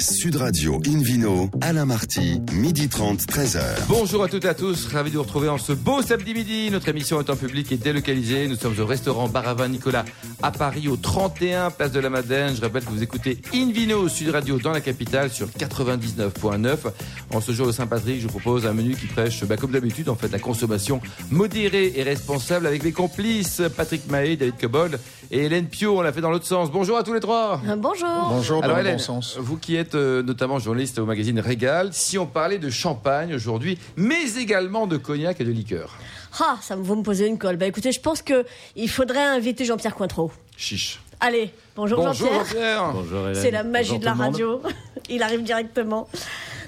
Sud Radio Invino, Alain Marty, midi 30, 13h. Bonjour à toutes et à tous, ravi de vous retrouver en ce beau samedi midi. Notre émission est en public et délocalisée. Nous sommes au restaurant Baravin Nicolas à Paris, au 31 Place de la Madeleine. Je rappelle que vous écoutez Invino Sud Radio dans la capitale sur 99.9. En ce jour de Saint-Patrick, je vous propose un menu qui prêche, bah, comme d'habitude, en fait, la consommation modérée et responsable avec mes complices Patrick Mahé, David Cobol et Hélène Pio. On l'a fait dans l'autre sens. Bonjour à tous les trois. Bonjour. Bonjour, Alors Hélène, bon sens. vous qui êtes euh, notamment journaliste au magazine Régal, si on parlait de champagne aujourd'hui, mais également de cognac et de liqueur. Ah, ça vous me poser une colle. Bah écoutez, je pense que il faudrait inviter Jean-Pierre Cointreau. Chiche. Allez, bonjour, Bonjour Jean-Pierre. Jean-Pierre. Bonjour Hélène. C'est la magie Bonjour de la radio. il arrive directement.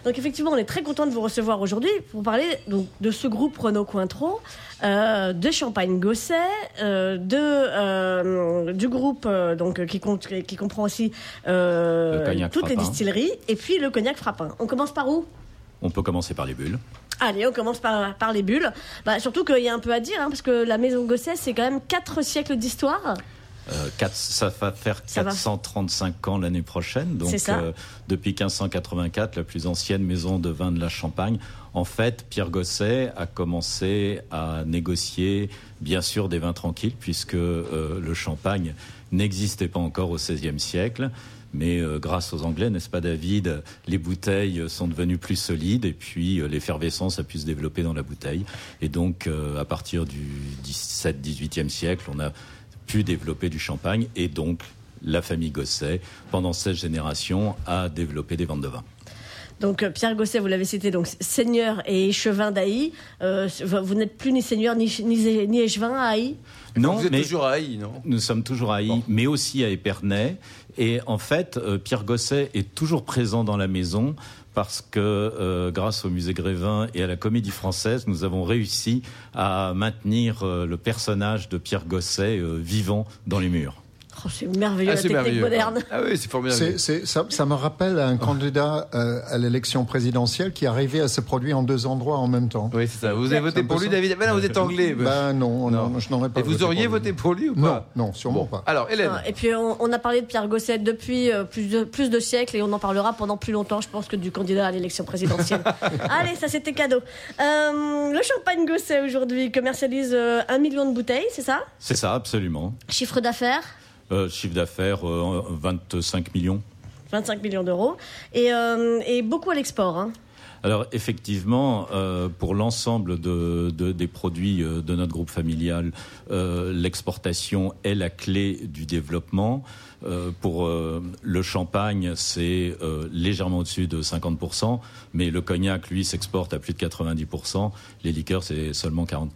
Donc effectivement, on est très content de vous recevoir aujourd'hui pour parler donc, de ce groupe Renault Cointreau, euh, de Champagne Gosset, euh, de euh, du groupe donc qui, compte, qui comprend aussi Le toutes les distilleries et puis le cognac frappin. On commence par où? On peut commencer par les bulles. Allez, on commence par, par les bulles. Bah, surtout qu'il y a un peu à dire, hein, parce que la maison Gosset, c'est quand même quatre siècles d'histoire. Euh, quatre- ça va faire Ça va. 435 ans l'année prochaine. Donc, euh, depuis 1584, la plus ancienne maison de vin de la Champagne. En fait, Pierre Gosset a commencé à négocier, bien sûr, des vins tranquilles, puisque euh, le champagne n'existait pas encore au XVIe siècle. Mais euh, grâce aux Anglais, n'est-ce pas David, les bouteilles sont devenues plus solides et puis euh, l'effervescence a pu se développer dans la bouteille. Et donc, euh, à partir du 17-18e siècle, on a pu développer du champagne et donc la famille Gosset, pendant 16 générations, a développé des ventes de vin. Donc euh, Pierre Gosset, vous l'avez cité, donc seigneur et échevin d'Aï. Euh, vous n'êtes plus ni seigneur ni, ni, ni échevin à Aï? Non, vous êtes mais toujours à Haï, non? nous sommes toujours à Haï, Bon. mais aussi à Épernay. Et en fait, euh, Pierre Gosset est toujours présent dans la maison parce que euh, grâce au musée Grévin et à la Comédie Française, nous avons réussi à maintenir euh, le personnage de Pierre Gosset euh, vivant dans les murs. Oh, c'est merveilleux Ah, la c'est technique merveilleux. moderne. Ah oui, c'est formidable. C'est- c'est- ça, ça me rappelle un candidat euh, à l'élection présidentielle qui arrivait à se produire en deux endroits en même temps. Oui, c'est ça. Vous avez voté pour lui. David Ben non, vous êtes anglais. Ben non, non, je n'aurais pas Et vous voté auriez pour lui. voté pour lui ou Non, pas non, sûrement pas. Alors, Hélène. Ah, Et puis on, on a parlé de Pierre Gosset depuis euh, plus, de, plus de siècles et on en parlera pendant plus longtemps, je pense, que du candidat à l'élection présidentielle. Allez, ça c'était cadeau. Euh, le champagne Gosset aujourd'hui commercialise un million de bouteilles, c'est ça? C'est ça, absolument. Chiffre d'affaires? Chiffre d'affaires, euh, 25 millions. 25 millions d'euros. Et, euh, et beaucoup à l'export. Hein. Alors effectivement, euh, pour l'ensemble de, de- des produits euh, de notre groupe familial, euh, l'exportation est la clé du développement. Euh, pour euh, le champagne, c'est euh, légèrement au-dessus de 50%, mais le cognac, lui, s'exporte à plus de 90%. Les liqueurs, c'est seulement 40%.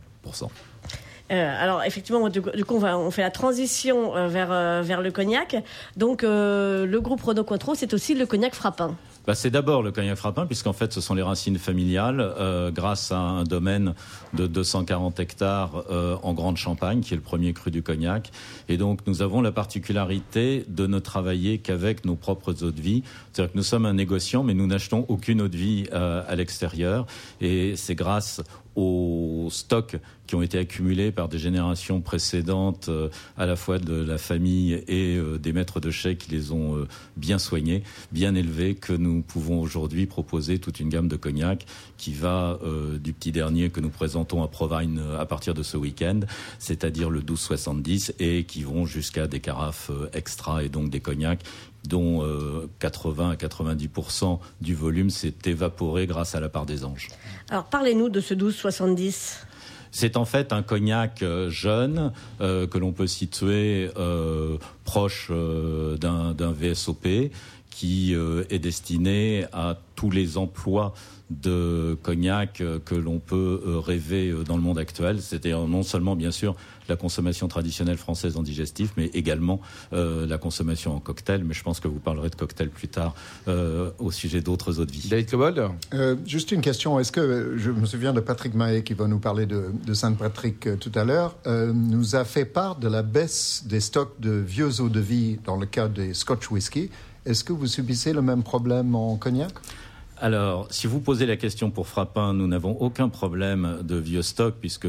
Euh, alors effectivement, du, coup, on, fait la transition euh, vers, euh, vers le cognac. Donc le groupe Renault Cointreau, c'est aussi le cognac frappin. Bah, c'est d'abord le cognac frappin, puisqu'en fait, ce sont les racines familiales, grâce à un domaine de 240 hectares en Grande Champagne, qui est le premier cru du cognac. Et donc, nous avons la particularité de ne travailler qu'avec nos propres eaux de vie. C'est-à-dire que nous sommes un négociant, mais nous n'achetons aucune eau de vie à l'extérieur. Et c'est grâce aux stocks qui ont été accumulés par des générations précédentes, euh, à la fois de la famille et euh, des maîtres de chais qui les ont euh, bien soignés, bien élevés, que nous pouvons aujourd'hui proposer toute une gamme de cognac qui va euh, du petit dernier que nous présentons à Provine euh, à partir de ce week-end, c'est-à-dire le 1270, et qui vont jusqu'à des carafes euh, extra et donc des cognacs dont euh, 80 à 90% du volume s'est évaporé grâce à la part des anges. Alors parlez-nous de ce 1270. C'est en fait un cognac jeune euh, que l'on peut situer euh, proche d'un VSOP qui est destiné à tous les emplois de cognac euh, que l'on peut euh, rêver euh, dans le monde actuel. C'est-à-dire non seulement, bien sûr, la consommation traditionnelle française en digestif, mais également euh, la consommation en cocktail. Mais je pense que vous parlerez de cocktail plus tard euh, au sujet d'autres eaux de vie. David Cobold Euh, juste une question. Est-ce que je me souviens de Patrick Mahé qui va nous parler de, de Saint-Patrick euh, tout à l'heure, euh, nous a fait part de la baisse des stocks de vieux eaux de vie dans le cas des Scotch whisky. Est-ce que vous subissez le même problème en cognac? Alors, si vous posez la question pour Frappin, nous n'avons aucun problème de vieux stock puisque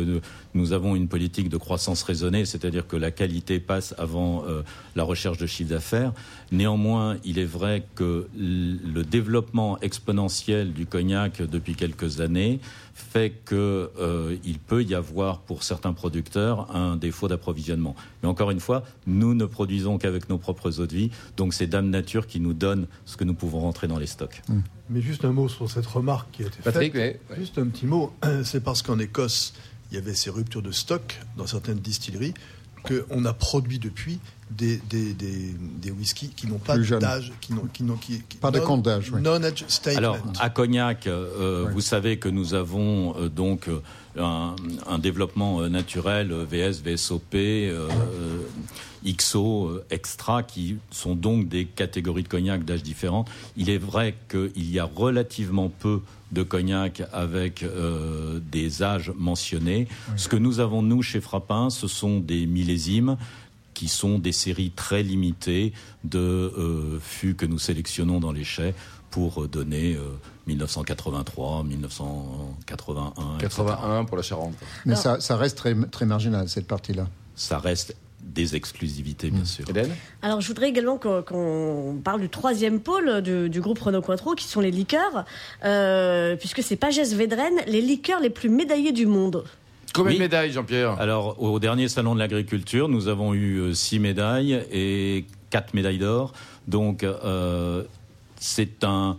nous, avons une politique de croissance raisonnée, c'est-à-dire que la qualité passe avant euh, la recherche de chiffre d'affaires. Néanmoins, il est vrai que le développement exponentiel du cognac depuis quelques années fait qu'il euh, peut y avoir pour certains producteurs un défaut d'approvisionnement. Mais encore une fois, nous ne produisons qu'avec nos propres eaux de vie, donc c'est Dame Nature qui nous donne ce que nous pouvons rentrer dans les stocks. Mmh. Mais juste un mot sur cette remarque qui a été faite. Juste un petit mot. C'est parce qu'en Écosse, il y avait ces ruptures de stock dans certaines distilleries qu'on a produit depuis des, des, des, des whiskies qui n'ont pas d'âge, qui n'ont, qui qui, pas de compte d'âge. Oui. Non-age statement. Alors, à Cognac, euh, vous savez que nous avons euh, donc un, un, développement euh, naturel VS, VSOP, XO, Extra, qui sont donc des catégories de cognac d'âge différents. Il est vrai qu'il y a relativement peu de cognac avec euh, des âges mentionnés. Ce que nous avons, nous, chez Frappin, ce sont des millésimes qui sont des séries très limitées de euh, fûts que nous sélectionnons dans les chais pour donner 1983, 1981. 81 pour la Charente. Mais ça, ça, reste très, très marginal, cette partie-là. Ça reste des exclusivités, bien mmh. sûr. Alors, je voudrais également qu'on parle du troisième pôle du, groupe Renault Cointreau, qui sont les liqueurs, euh, puisque c'est Pagès Védrenne, les liqueurs les plus médaillées du monde. Combien de médailles, Jean-Pierre? Alors, au dernier salon de l'agriculture, nous avons eu euh, six médailles et quatre médailles d'or. Donc, euh, c'est un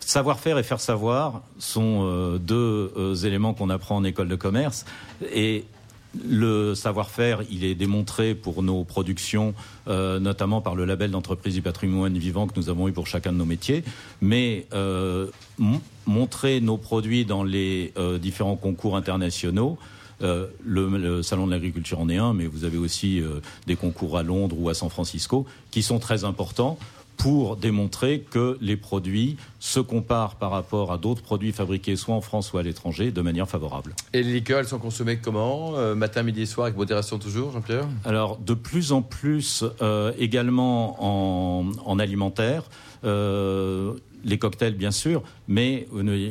savoir-faire et faire savoir sont deux éléments qu'on apprend en école de commerce. Et le savoir-faire, il est démontré pour nos productions, euh, notamment par le label d'entreprise du patrimoine vivant que nous avons eu pour chacun de nos métiers. Mais euh, montrer nos produits dans les euh, différents concours internationaux, le, salon de l'agriculture en est un, mais vous avez aussi des concours à Londres ou à San Francisco qui sont très importants pour démontrer que les produits se comparent par rapport à d'autres produits fabriqués soit en France soit à l'étranger de manière favorable. Et les liqueurs, elles sont consommées comment euh, Matin, midi et soir, avec modération toujours, Jean-Pierre? Alors, de plus en plus euh, également en, en alimentaire. Euh, les cocktails, bien sûr, mais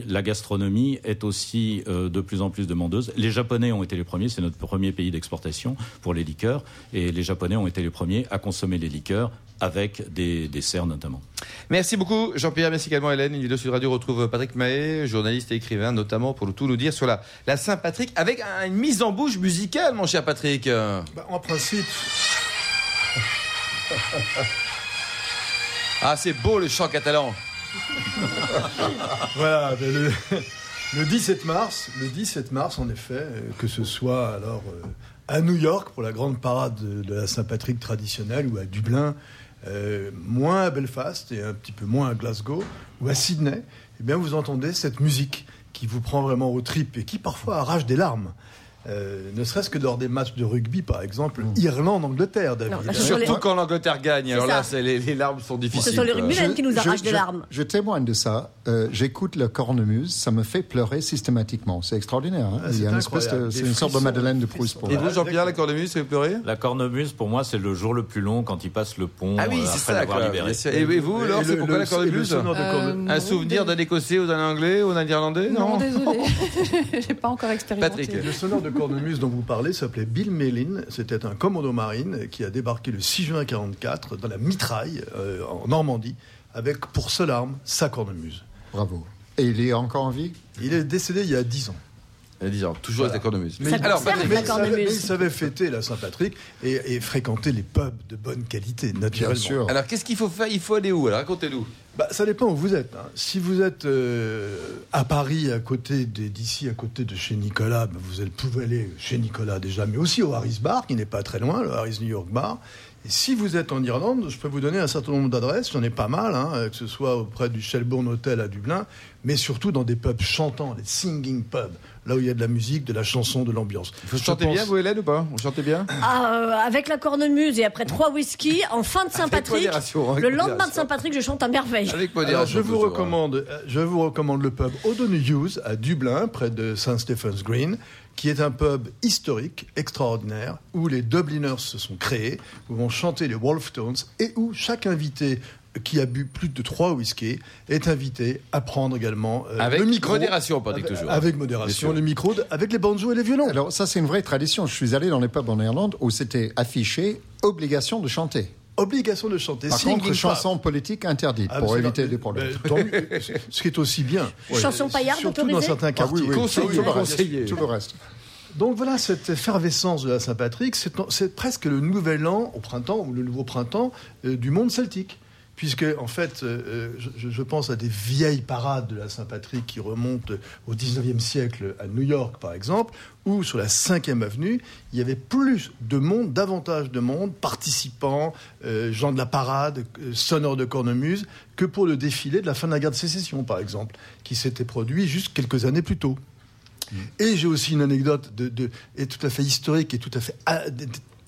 la gastronomie est aussi de plus en plus demandeuse. Les Japonais ont été les premiers, c'est notre premier pays d'exportation pour les liqueurs, et les Japonais ont été les premiers à consommer les liqueurs avec des desserts notamment. Merci beaucoup Jean-Pierre, merci également Hélène. Une vidéo sur Radio retrouve Patrick Mahé, journaliste et écrivain notamment pour tout nous dire sur la, la Saint-Patrick avec une mise en bouche musicale mon cher Patrick. Bah, en principe... ah c'est beau le chant catalan. voilà, le, le, 17 mars, le 17 mars, en effet, euh, que ce soit alors euh, à New York pour la grande parade de, la Saint-Patrick traditionnelle ou à Dublin, euh, moins à Belfast et un petit peu moins à Glasgow ou à Sydney, eh bien vous entendez cette musique qui vous prend vraiment aux tripes et qui parfois arrache des larmes. Euh, ne serait-ce que lors des matchs de rugby, par exemple, mm. Irlande-Angleterre, David. Surtout quand l'Angleterre gagne. Alors là, les, les, larmes sont difficiles. Ce sont les rugbymen qui nous arrachent des larmes. Je, témoigne de ça. Euh, j'écoute le cornemuse, ça me fait pleurer systématiquement. C'est extraordinaire. Hein. Ah, c'est une sorte de Madeleine de Proust pour moi. Et vous, Jean-Pierre, la cornemuse, ça fait pleurer La cornemuse, pour moi, c'est le jour le plus long quand il passe le pont ah oui, euh, après l'avoir libéré. Et vous, alors, c'est pourquoi la cornemuse? Un souvenir d'un Écossais ou d'un Anglais ou d'un Irlandais? Non, désolé. J'ai pas encore expérimenté. Le sonore de cornemuse dont vous parlez s'appelait Bill Mellin. C'était un commando marine qui a débarqué le 6 juin 1944 dans la mitraille euh, en Normandie avec pour seule arme sa cornemuse. Bravo. Et il est encore en vie? Il est décédé il y a 10 ans. Il y a 10 ans, toujours avec la cornemuse. Mais, Alors, il savait fêter la Saint-Patrick et, fréquenter les pubs de bonne qualité, naturellement. Alors qu'est-ce qu'il faut faire? Il faut aller où? Alors racontez-nous. Bah, ça dépend où vous êtes. Hein. Si vous êtes euh, à Paris, à côté d'ici, à côté de chez Nicolas, bah, vous pouvez aller chez Nicolas déjà, mais aussi au Harris Bar, qui n'est pas très loin, le Harris New York Bar. Et si vous êtes en Irlande, je peux vous donner un certain nombre d'adresses, j'en ai pas mal, hein, que ce soit auprès du Shelbourne Hotel à Dublin, mais surtout dans des pubs chantants, les singing pubs là où il y a de la musique, de la chanson, de l'ambiance. Vous chantez bien, vous, Hélène, ou pas? Vous chantez bien? Ah, euh, Avec la cornemuse et après trois whisky, en fin de Saint-Patrick, le lendemain de Saint-Patrick, je chante à merveille. Avec modération. je, vous recommande, euh, je vous recommande le pub O'Donohue's à Dublin, près de St. Stephen's Green qui est un pub historique, extraordinaire, où les Dubliners se sont créés, où vont chanter les Wolf Tones et où chaque invité qui a bu plus de trois whisky est invité à prendre également euh, avec le micro. modération, avec, toujours. Avec modération, le micro, de- avec les banjos et les violons. Alors ça, c'est une vraie tradition. Je suis allé dans les pubs en Irlande où c'était affiché obligation de chanter. Obligation de chanter. Par Singing contre, chanson politique interdite Ah, pour éviter des problèmes. ben, tant mieux. ce qui est aussi bien. Chanson paillarde Surtout dans certains Ah quartiers. oui, oui, tout, le reste, conseillé. tout le reste. Donc voilà, cette effervescence de la Saint-Patrick, c'est c'est presque le nouvel an au printemps, ou le nouveau printemps euh, du monde celtique. Puisque, en fait, euh, je, je pense à des vieilles parades de la Saint-Patrick qui remontent au 19e siècle à New York, par exemple, où sur la 5e avenue, il y avait plus de monde, davantage de monde, participants, euh, gens de la parade, euh, sonneurs de cornemuse, que pour le défilé de la fin de la guerre de sécession, par exemple, qui s'était produit juste quelques années plus tôt. Et j'ai aussi une anecdote de, de- et tout à fait historique et tout à fait ah,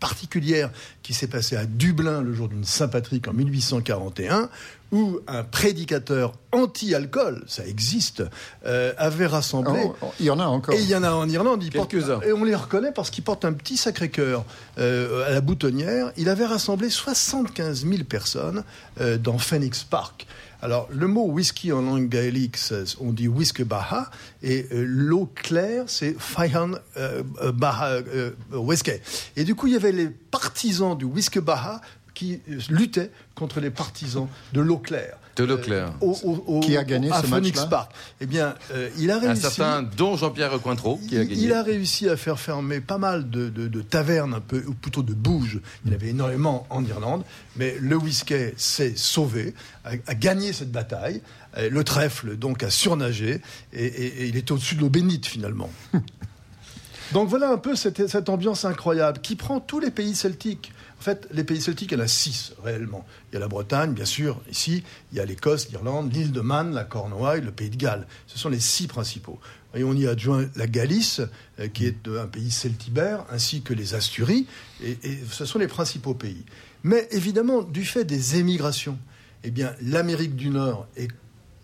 particulière qui s'est passée à Dublin le jour d'une Saint-Patrick en 1841, où un prédicateur anti-alcool, ça existe, euh, avait rassemblé. Oh, il y en a encore. Et il y en a en Irlande. portent- Quelques-uns. Et on les reconnaît parce qu'ils portent un petit sacré-cœur euh, à la boutonnière. Il avait rassemblé 75 000 personnes euh, dans Phoenix Park. Alors, le mot whisky en langue gaélique, on dit whisky baha, et euh, l'eau claire, c'est Faihan euh, euh, baha euh, whisky. Et du coup, il y avait les partisans du whisky baha qui luttaient contre les partisans de l'eau claire. De l'eau claire. Euh, au- au- au- Qui a gagné à ce Phoenix match-là Park. Eh bien, euh, il a Un réussi. certain dont Jean-Pierre Cointreau qui a Il- gagné. Il a réussi à faire fermer pas mal de, de- de tavernes, un peu, ou plutôt de bouges. Il y avait énormément en Irlande, mais le whisky s'est sauvé, a, a gagné cette bataille. Le trèfle, donc, a surnagé, et, et- et il est au-dessus de l'eau bénite, finalement. donc voilà un peu cette, cette ambiance incroyable qui prend tous les pays celtiques. En fait, les pays celtiques, il y en a six réellement. Il y a la Bretagne, bien sûr, ici. Il y a l'Écosse, l'Irlande, l'île de Man, la Cornouaille, le Pays de Galles. Ce sont les six principaux. Et on y adjoint la Galice, euh, qui est euh, un pays celtibère, ainsi que les Asturies. Et, et ce sont les principaux pays. Mais évidemment, du fait des émigrations, eh bien, l'Amérique du Nord est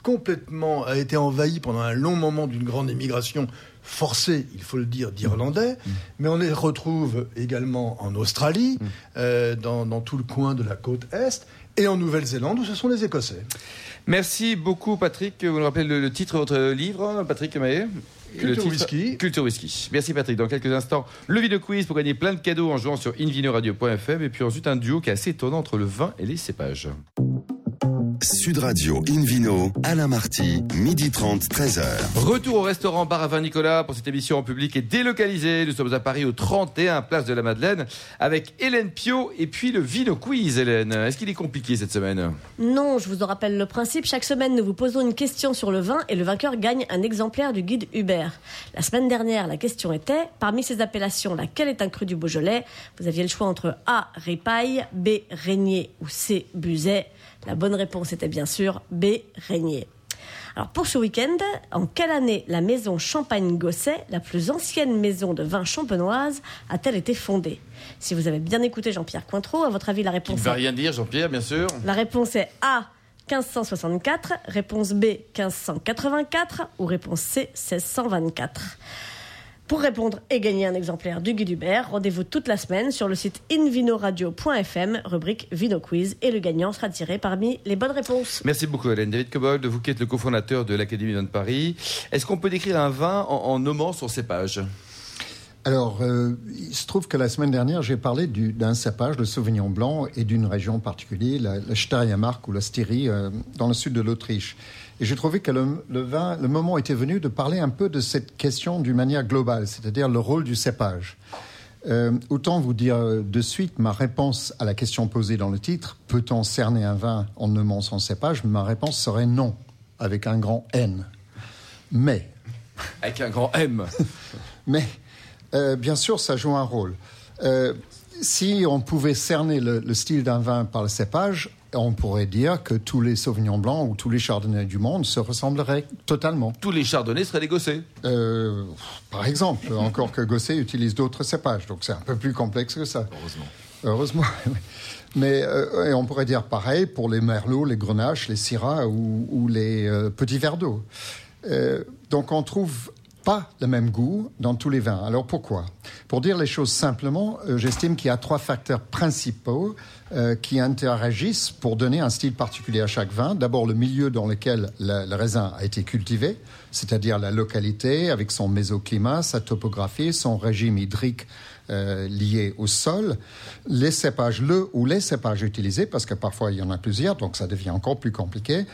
complètement a été envahie pendant un long moment d'une grande émigration forcée, il faut le dire, d'Irlandais, mais on les retrouve également en Australie, euh, dans, dans tout le coin de la côte Est, et en Nouvelle-Zélande, où ce sont les Écossais. Merci beaucoup, Patrick. Vous nous rappelez le, le titre de votre livre, Patrick Mahé Culture Whisky. Culture Whisky. Merci, Patrick. Dans quelques instants, le vidéo quiz pour gagner plein de cadeaux en jouant sur invinoradio.fm. Et puis ensuite, un duo qui est assez étonnant entre le vin et les cépages. Sud Radio Invino, Alain Marty, midi 30, 13h. Retour au restaurant Bar à Vin Nicolas pour cette émission en public et délocalisée. Nous sommes à Paris au 31 Place de la Madeleine avec Hélène Pio et puis le Vino Quiz, Hélène. Est-ce qu'il est compliqué cette semaine? Non, je vous en rappelle le principe. Chaque semaine, nous vous posons une question sur le vin et le vainqueur gagne un exemplaire du guide Hubert. La semaine dernière, la question était parmi ces appellations, laquelle est un cru du Beaujolais? Vous aviez le choix entre A. Répaille, B. Régnier ou C. Buzet. La bonne réponse était bien sûr B. Régnier. Alors pour ce week-end, en quelle année la maison Champagne-Gosset, la plus ancienne maison de vin champenoise, a-t-elle été fondée? Si vous avez bien écouté Jean-Pierre Cointreau, à votre avis la Qui ne réponse va est rien dire, Jean-Pierre, bien sûr. la réponse est A. 1564, réponse B 1584 ou réponse C 1624. Pour répondre et gagner un exemplaire du guide Hubert, rendez-vous toute la semaine sur le site invinoradio.fm, rubrique Vino Quiz, et le gagnant sera tiré parmi les bonnes réponses. Merci beaucoup, Hélène. David Cobold, vous qui êtes le cofondateur de l'Académie de Paris. Est-ce qu'on peut décrire un vin en, en nommant son cépage Alors, euh, il se trouve que la semaine dernière, j'ai parlé du- d'un cépage, le Sauvignon blanc, et d'une région particulière, la, la Steiermark ou la Styrie, euh, dans le sud de l'Autriche. Et j'ai trouvé que le, le vin, le moment était venu de parler un peu de cette question d'une manière globale, c'est-à-dire le rôle du cépage. Euh, autant vous dire de suite ma réponse à la question posée dans le titre peut-on cerner un vin en nommant son cépage? Ma réponse serait non, avec un grand N. Mais Avec un grand M. mais euh, bien sûr, ça joue un rôle. Euh, si on pouvait cerner le, le style d'un vin par le cépage, on pourrait dire que tous les Sauvignons blancs ou tous les Chardonnays du monde se ressembleraient totalement. Tous les chardonnays seraient des gossets. Euh, par exemple, encore que Gosset utilise d'autres cépages, donc c'est un peu plus complexe que ça. Heureusement. Heureusement. Mais euh, et on pourrait dire pareil pour les merlots, les grenaches, les syrahs ou, ou les euh, petits verres d'eau. Donc on trouve pas le même goût dans tous les vins. Alors pourquoi? Pour dire les choses simplement, euh, j'estime qu'il y a trois facteurs principaux euh, qui interagissent pour donner un style particulier à chaque vin. D'abord le milieu dans lequel le, raisin a été cultivé, c'est-à-dire la localité avec son mésoclimat, sa topographie, son régime hydrique euh, lié au sol, les cépages, le ou les cépages utilisés, parce que parfois il y en a plusieurs, donc ça devient encore plus compliqué.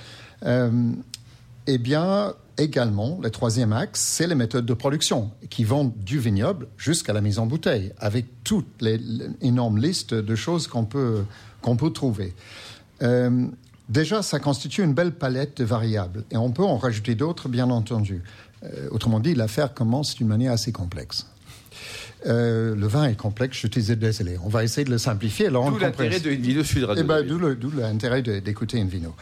Eh bien, également, le troisième axe, c'est les méthodes de production qui vont du vignoble jusqu'à la mise en bouteille, avec toute l'énorme liste de choses qu'on peut, qu'on peut trouver. Euh, déjà, ça constitue une belle palette de variables, et on peut en rajouter d'autres, bien entendu. Euh, autrement dit, l'affaire commence d'une manière assez complexe. Euh, le vin est complexe, je suis désolé. On va essayer de le simplifier. D'où l'intérêt de Invino Sud eh ben, D'où l'intérêt d'écouter Invino.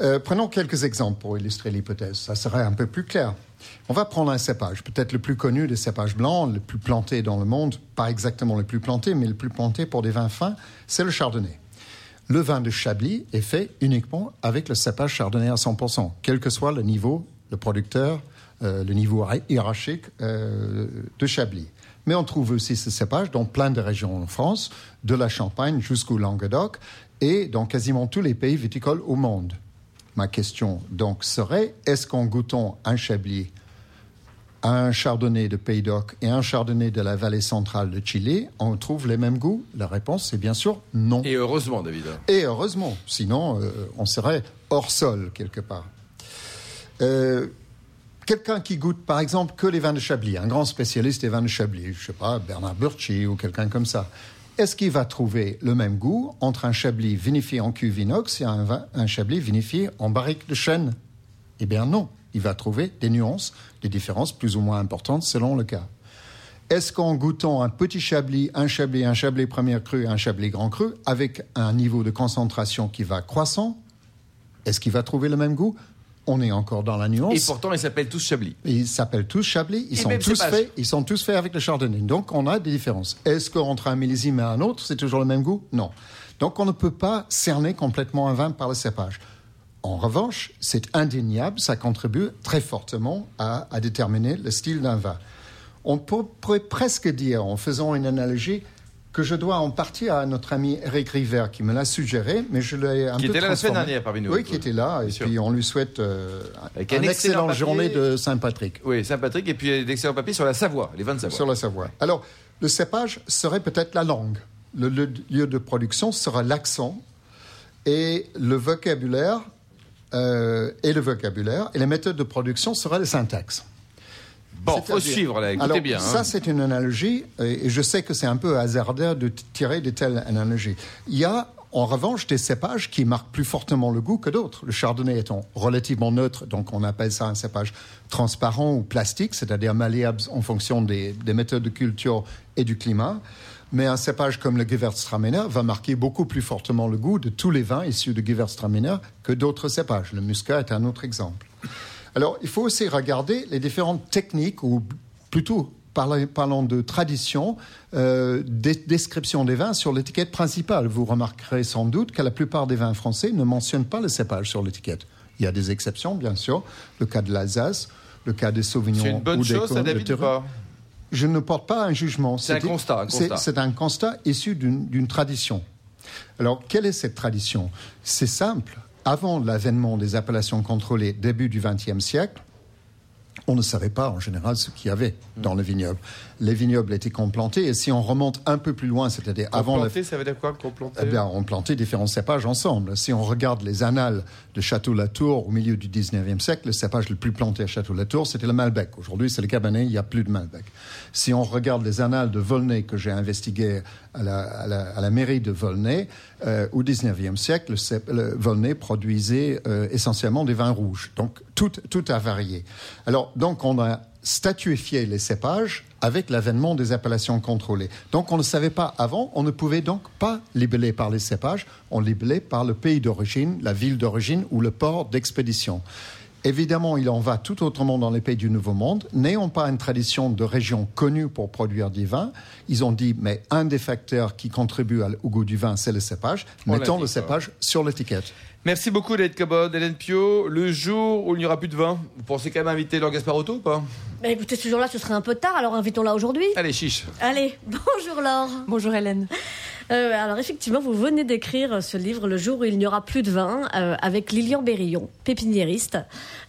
Euh, prenons quelques exemples pour illustrer l'hypothèse. Ça serait un peu plus clair. On va prendre un cépage, peut-être le plus connu des cépages blancs, le plus planté dans le monde, pas exactement le plus planté, mais le plus planté pour des vins fins, c'est le chardonnay. Le vin de Chablis est fait uniquement avec le cépage chardonnay à 100%, quel que soit le niveau, le producteur, euh, le niveau hiérarchique euh, de Chablis. Mais on trouve aussi ce cépage dans plein de régions en France, de la Champagne jusqu'au Languedoc, et dans quasiment tous les pays viticoles au monde. Ma question donc serait, est-ce qu'en goûtant un Chablis, un Chardonnay de Pays d'Oc et un Chardonnay de la vallée centrale de Chili, on trouve les mêmes goûts? La réponse est bien sûr non. Et heureusement, David. Et heureusement, sinon euh, on serait hors sol quelque part. Euh, quelqu'un qui goûte par exemple que les vins de Chablis, un grand spécialiste des vins de Chablis, je sais pas, Bernard Burchi ou quelqu'un comme ça, est-ce qu'il va trouver le même goût entre un chablis vinifié en cuve inox et un, chablis vinifié en barrique de chêne? Eh bien non, il va trouver des nuances, des différences plus ou moins importantes selon le cas. Est-ce qu'en goûtant un petit chablis, un chablis, un chablis première cru, un chablis grand cru, avec un niveau de concentration qui va croissant, est-ce qu'il va trouver le même goût? On est encore dans la nuance. Et pourtant, ils s'appellent tous Chablis. Ils s'appellent tous Chablis. Ils sont tous faits. Ils sont tous faits avec le Chardonnay. Donc, on a des différences. Est-ce qu'entre un millésime et un autre, c'est toujours le même goût? Non. Donc, on ne peut pas cerner complètement un vin par le cépage. En revanche, c'est indéniable. Ça contribue très fortement à, à déterminer le style d'un vin. On pourrait presque dire, en faisant une analogie, que je dois en partie à notre ami Eric River qui me l'a suggéré, mais je l'ai un qui peu était là la semaine dernière parmi nous. Oui, qui était là, et puis on lui souhaite euh, une excellente journée de Saint-Patrick. Oui, Saint-Patrick, et puis d'excellents papiers sur la Savoie, les vins de Savoie. Sur la Savoie. Alors, le cépage serait peut-être la langue. Le, lieu de production sera l'accent et le vocabulaire euh, et le vocabulaire et les méthodes de production seraient le syntaxe. Bon, faut suivre là, écoutez bien. Ça, hein. c'est une analogie, et je sais que c'est un peu hasardeux de tirer de telles analogies. Il y a en revanche, des cépages qui marquent plus fortement le goût que d'autres. Le chardonnay étant relativement neutre, donc on appelle ça un cépage transparent ou plastique, c'est-à-dire malléable en fonction des, méthodes de culture et du climat. Mais un cépage comme le Gewürztraminer va marquer beaucoup plus fortement le goût de tous les vins issus de Gewürztraminer que d'autres cépages. Le muscat est un autre exemple. Alors, il faut aussi regarder les différentes techniques, ou plutôt parlant de tradition, euh, des descriptions des vins sur l'étiquette principale. Vous remarquerez sans doute que la plupart des vins français ne mentionnent pas le cépage sur l'étiquette. Il y a des exceptions, bien sûr. Le cas de l'Alsace, le cas des Sauvignons C'est une bonne chose, ça, David, pas Je ne porte pas un jugement. C'est un constat. C'est un constat issu d'une tradition. Alors, quelle est cette tradition? C'est simple avant l'avènement des appellations contrôlées début du XXe siècle, on ne savait pas en général ce qu'il y avait dans le vignoble. Les vignobles étaient complantés et si on remonte un peu plus loin, c'est-à-dire avant la... ça veut dire quoi complanter? Eh bien, on plantait différents cépages ensemble. Si on regarde les annales de Château-Latour au milieu du 19e siècle, le cépage le plus planté à Château-Latour, c'était le Malbec. Aujourd'hui, c'est le Cabernet, il n'y a plus de Malbec. Si on regarde les annales de Volnay que j'ai investiguées à la, mairie de Volnay, euh, au 19e siècle, le, Volnay produisait euh, essentiellement des vins rouges. Donc, tout, tout a varié. Alors, donc, on a statuifié les cépages avec l'avènement des appellations contrôlées. Donc on ne savait pas avant, on ne pouvait donc pas libeller par les cépages, on libellait par le pays d'origine, la ville d'origine ou le port d'expédition. Évidemment, il en va tout autrement dans les pays du Nouveau Monde. N'ayant pas une tradition de région connue pour produire du vin, ils ont dit, mais un des facteurs qui contribue au goût du vin, c'est le cépage. Mettons le cépage sur l'étiquette. Merci beaucoup, Hélène Cobod, Hélène Pio. Le jour où il n'y aura plus de vin, vous pensez quand même inviter Laure Gasparotto ou pas? Bah, écoutez, ce jour-là, ce serait un peu tard, alors invitons-la aujourd'hui. Allez, chiche. Allez, bonjour Laure. Bonjour Hélène. Euh, alors effectivement, vous venez d'écrire ce livre, Le jour où il n'y aura plus de vin, euh, avec Lilian Berillon, pépiniériste.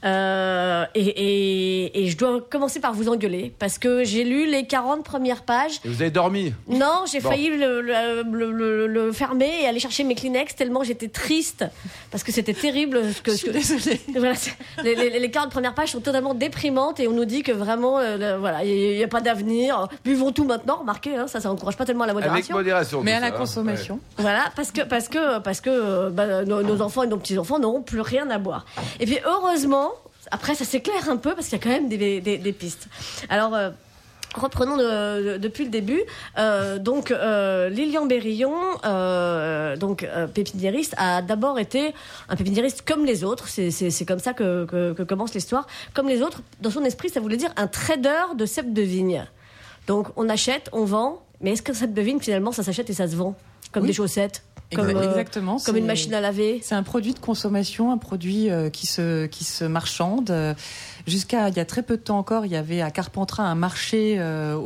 Euh, et, et, et, je dois commencer par vous engueuler, parce que j'ai lu les 40 premières pages. Et vous avez dormi? Non, j'ai failli le, le, le, le, fermer et aller chercher mes Kleenex, tellement j'étais triste, parce que c'était terrible. Que, je suis désolée. Voilà, les, les, les, 40 premières pages sont totalement déprimantes, et on nous dit que vraiment, voilà, il n'y a, pas d'avenir. Buvons tout maintenant, remarquez, hein, ça, ça encourage pas tellement la modération. Avec modération. Mais à la consommation. Voilà, parce que, parce que, parce que bah, nos, enfants et nos petits-enfants n'auront plus rien à boire. Et puis heureusement, après ça s'éclaire un peu parce qu'il y a quand même des, des, pistes. Alors. Euh, reprenons depuis le début. Euh, donc, euh, Lilian Berillon, donc pépiniériste, a d'abord été un pépiniériste comme les autres. C'est comme ça que, que commence l'histoire. Comme les autres, dans son esprit, ça voulait dire un trader de cèpes de vigne. Donc, on achète, on vend, mais est-ce que cèpes de vigne, finalement, ça s'achète et ça se vend comme des chaussettes. Comme, euh, Exactement. comme une machine à laver? C'est un produit de consommation, un produit euh, qui se qui se marchande. Jusqu'à il y a très peu de temps encore, il y avait à Carpentras un marché euh,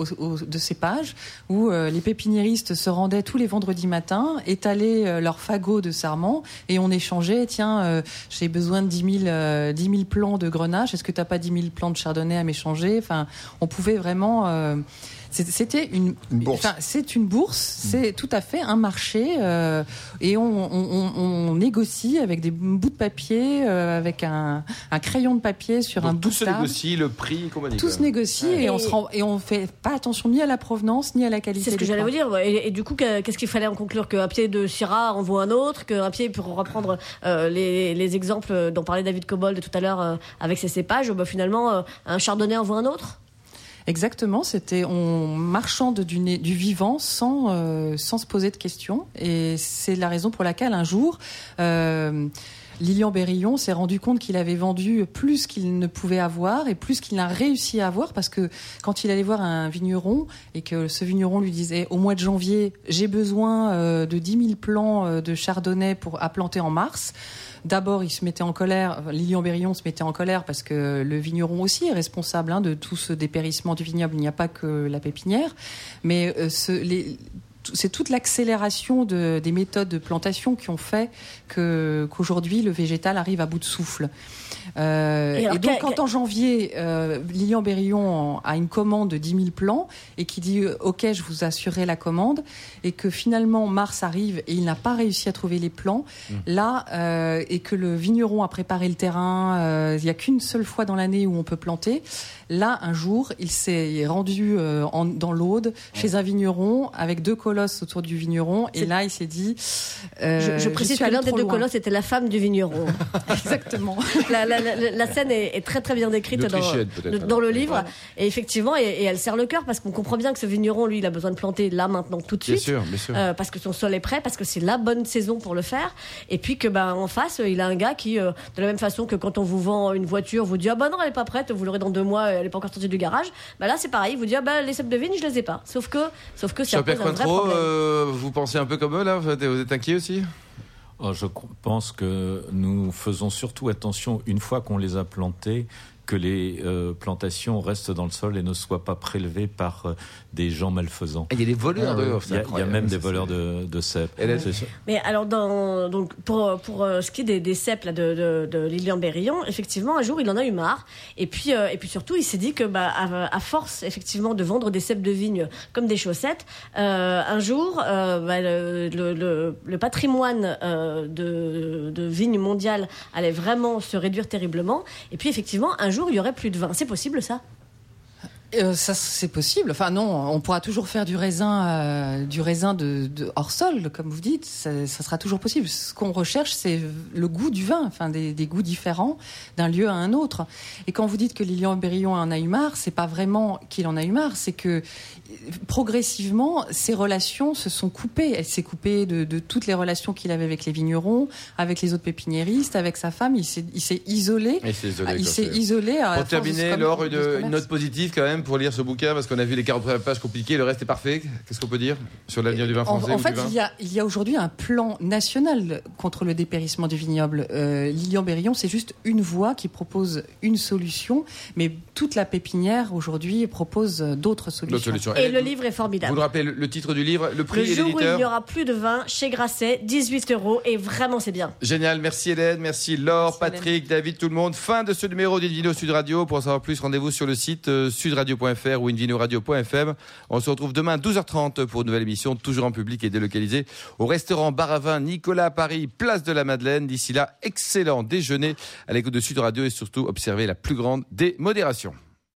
de cépages où les pépiniéristes se rendaient tous les vendredis matins, étalaient leurs fagots de sarment et on échangeait. Tiens, j'ai besoin de 10 000, 10 000 plants de grenache. Est-ce que tu n'as pas 10 000 plants de chardonnay à m'échanger? Enfin, on pouvait vraiment c'était une, bourse. C'est une bourse, mm. c'est tout à fait un marché euh, et on, négocie avec des bouts de papier, euh, avec un, crayon de papier sur un bout se négocie, le prix, comment Tout se négocie et, on se rend, et on fait pas attention ni à la provenance ni à la qualité. C'est ce que j'allais vous dire. Et, du coup, qu'est-ce qu'il fallait en conclure? Qu'un pied de Syrah en vaut un autre, qu'un pied pour reprendre euh, les, exemples dont parlait David Cobold tout à l'heure avec ses cépages, bah, finalement un chardonnay en vaut un autre? Exactement, c'était on marchande du, du vivant sans euh, sans se poser de questions et c'est la raison pour laquelle un jour euh, Lilian Berillon s'est rendu compte qu'il avait vendu plus qu'il ne pouvait avoir et plus qu'il n'a réussi à avoir parce que quand il allait voir un vigneron et que ce vigneron lui disait au mois de janvier j'ai besoin euh, de 10 000 plants euh, de chardonnay pour à planter en mars D'abord, il se mettait en colère, Lilian Berillon se mettait en colère parce que le vigneron aussi est responsable hein, de tout ce dépérissement du vignoble. Il n'y a pas que la pépinière, mais euh, c'est toute l'accélération de, des méthodes de plantation qui ont fait qu'aujourd'hui le végétal arrive à bout de souffle. Euh, et, donc, quand en janvier, euh, Lilian Berillon a une commande de 10 000 plants et qui dit euh, OK, je vous assurerai la commande, et que finalement mars arrive et il n'a pas réussi à trouver les plants, mmh. là, euh, et que le vigneron a préparé le terrain, euh, il n'y a qu'une seule fois dans l'année où on peut planter. Là, un jour, il s'est rendu en, dans l'Aude chez un vigneron avec deux colosses autour du vigneron, et là, il s'est dit. je, je précise que l'un des deux colosses était la femme du vigneron. Exactement. la, la, scène est, très très bien décrite dans, dans, le livre. Et effectivement, et, elle serre le cœur parce qu'on comprend bien que ce vigneron, lui, il a besoin de planter là, maintenant, tout de suite. Bien sûr, bien sûr. Euh, parce que son sol est prêt, parce que c'est la bonne saison pour le faire. Et puis que, ben, en face, il a un gars qui, euh, de la même façon que quand on vous vend une voiture, vous dit, ah bah non, elle est pas prête, vous l'aurez dans deux mois, elle est pas encore sortie du garage. Bah là, c'est pareil, il vous dit, ah bah les cèpes de vigne, je les ai pas. Sauf que, sauf que c'est un, vrai problème. Euh, vous pensez un peu comme eux, là? Vous êtes inquiet aussi? Oh, je pense que nous faisons surtout attention, une fois qu'on les a plantés, que les euh, plantations restent dans le sol et ne soient pas prélevées par euh, des gens malfaisants. il y a des voleurs de Il y, a même des voleurs de, de cèpes. Mais alors, dans, donc, pour, pour euh, ce qui est des, des cèpes là, de, de, Lilian Berillon, effectivement, un jour, il en a eu marre. Et puis, et puis surtout, il s'est dit que, bah, à, force, effectivement, de vendre des cèpes de vigne comme des chaussettes, un jour, bah, le, le, le, patrimoine de, de vigne mondiale allait vraiment se réduire terriblement. Et puis, effectivement, un jour, il y aurait plus de vin. C'est possible, ça? Euh, ça c'est possible. Enfin non, on pourra toujours faire du raisin, euh, du raisin de, hors sol, comme vous dites. Ça, sera toujours possible. Ce qu'on recherche, c'est le goût du vin, enfin des, goûts différents d'un lieu à un autre. Et quand vous dites que Lilian Berillon en a eu marre, c'est pas vraiment qu'il en a eu marre, c'est que progressivement, ses relations se sont coupées. Elle s'est coupée de, toutes les relations qu'il avait avec les vignerons, avec les autres pépiniéristes, avec sa femme. Il s'est isolé. Il s'est isolé. Il s'est isolé. Pour terminer, Laure, une, une note positive quand même même pour lire ce bouquin Parce qu'on a vu les 40 premières pages compliquées, le reste est parfait. Qu'est-ce qu'on peut dire sur l'avenir du vin français en fait, du il y a, il y a aujourd'hui un plan national contre le dépérissement du vignoble. Euh, Lilian Bérillon, c'est juste une voie qui propose une solution, mais toute la pépinière aujourd'hui propose d'autres solutions. solutions. Et le livre est Vous formidable. nous rappelez le, le titre du livre, le prix Le jour où il n'y aura plus de vin chez Grasset, 18 euros, et vraiment c'est bien. Génial, merci Hélène, merci Laure, Merci, Patrick, David, tout le monde. Fin de ce numéro d'Invino Sud Radio. Pour en savoir plus, rendez-vous sur le site euh, On se retrouve demain à 12h30 pour une nouvelle émission, toujours en public et délocalisée, au restaurant Baravin Nicolas Paris, place de la Madeleine. D'ici là, excellent déjeuner à l'écoute de Sud Radio et surtout observez la plus grande des modérations.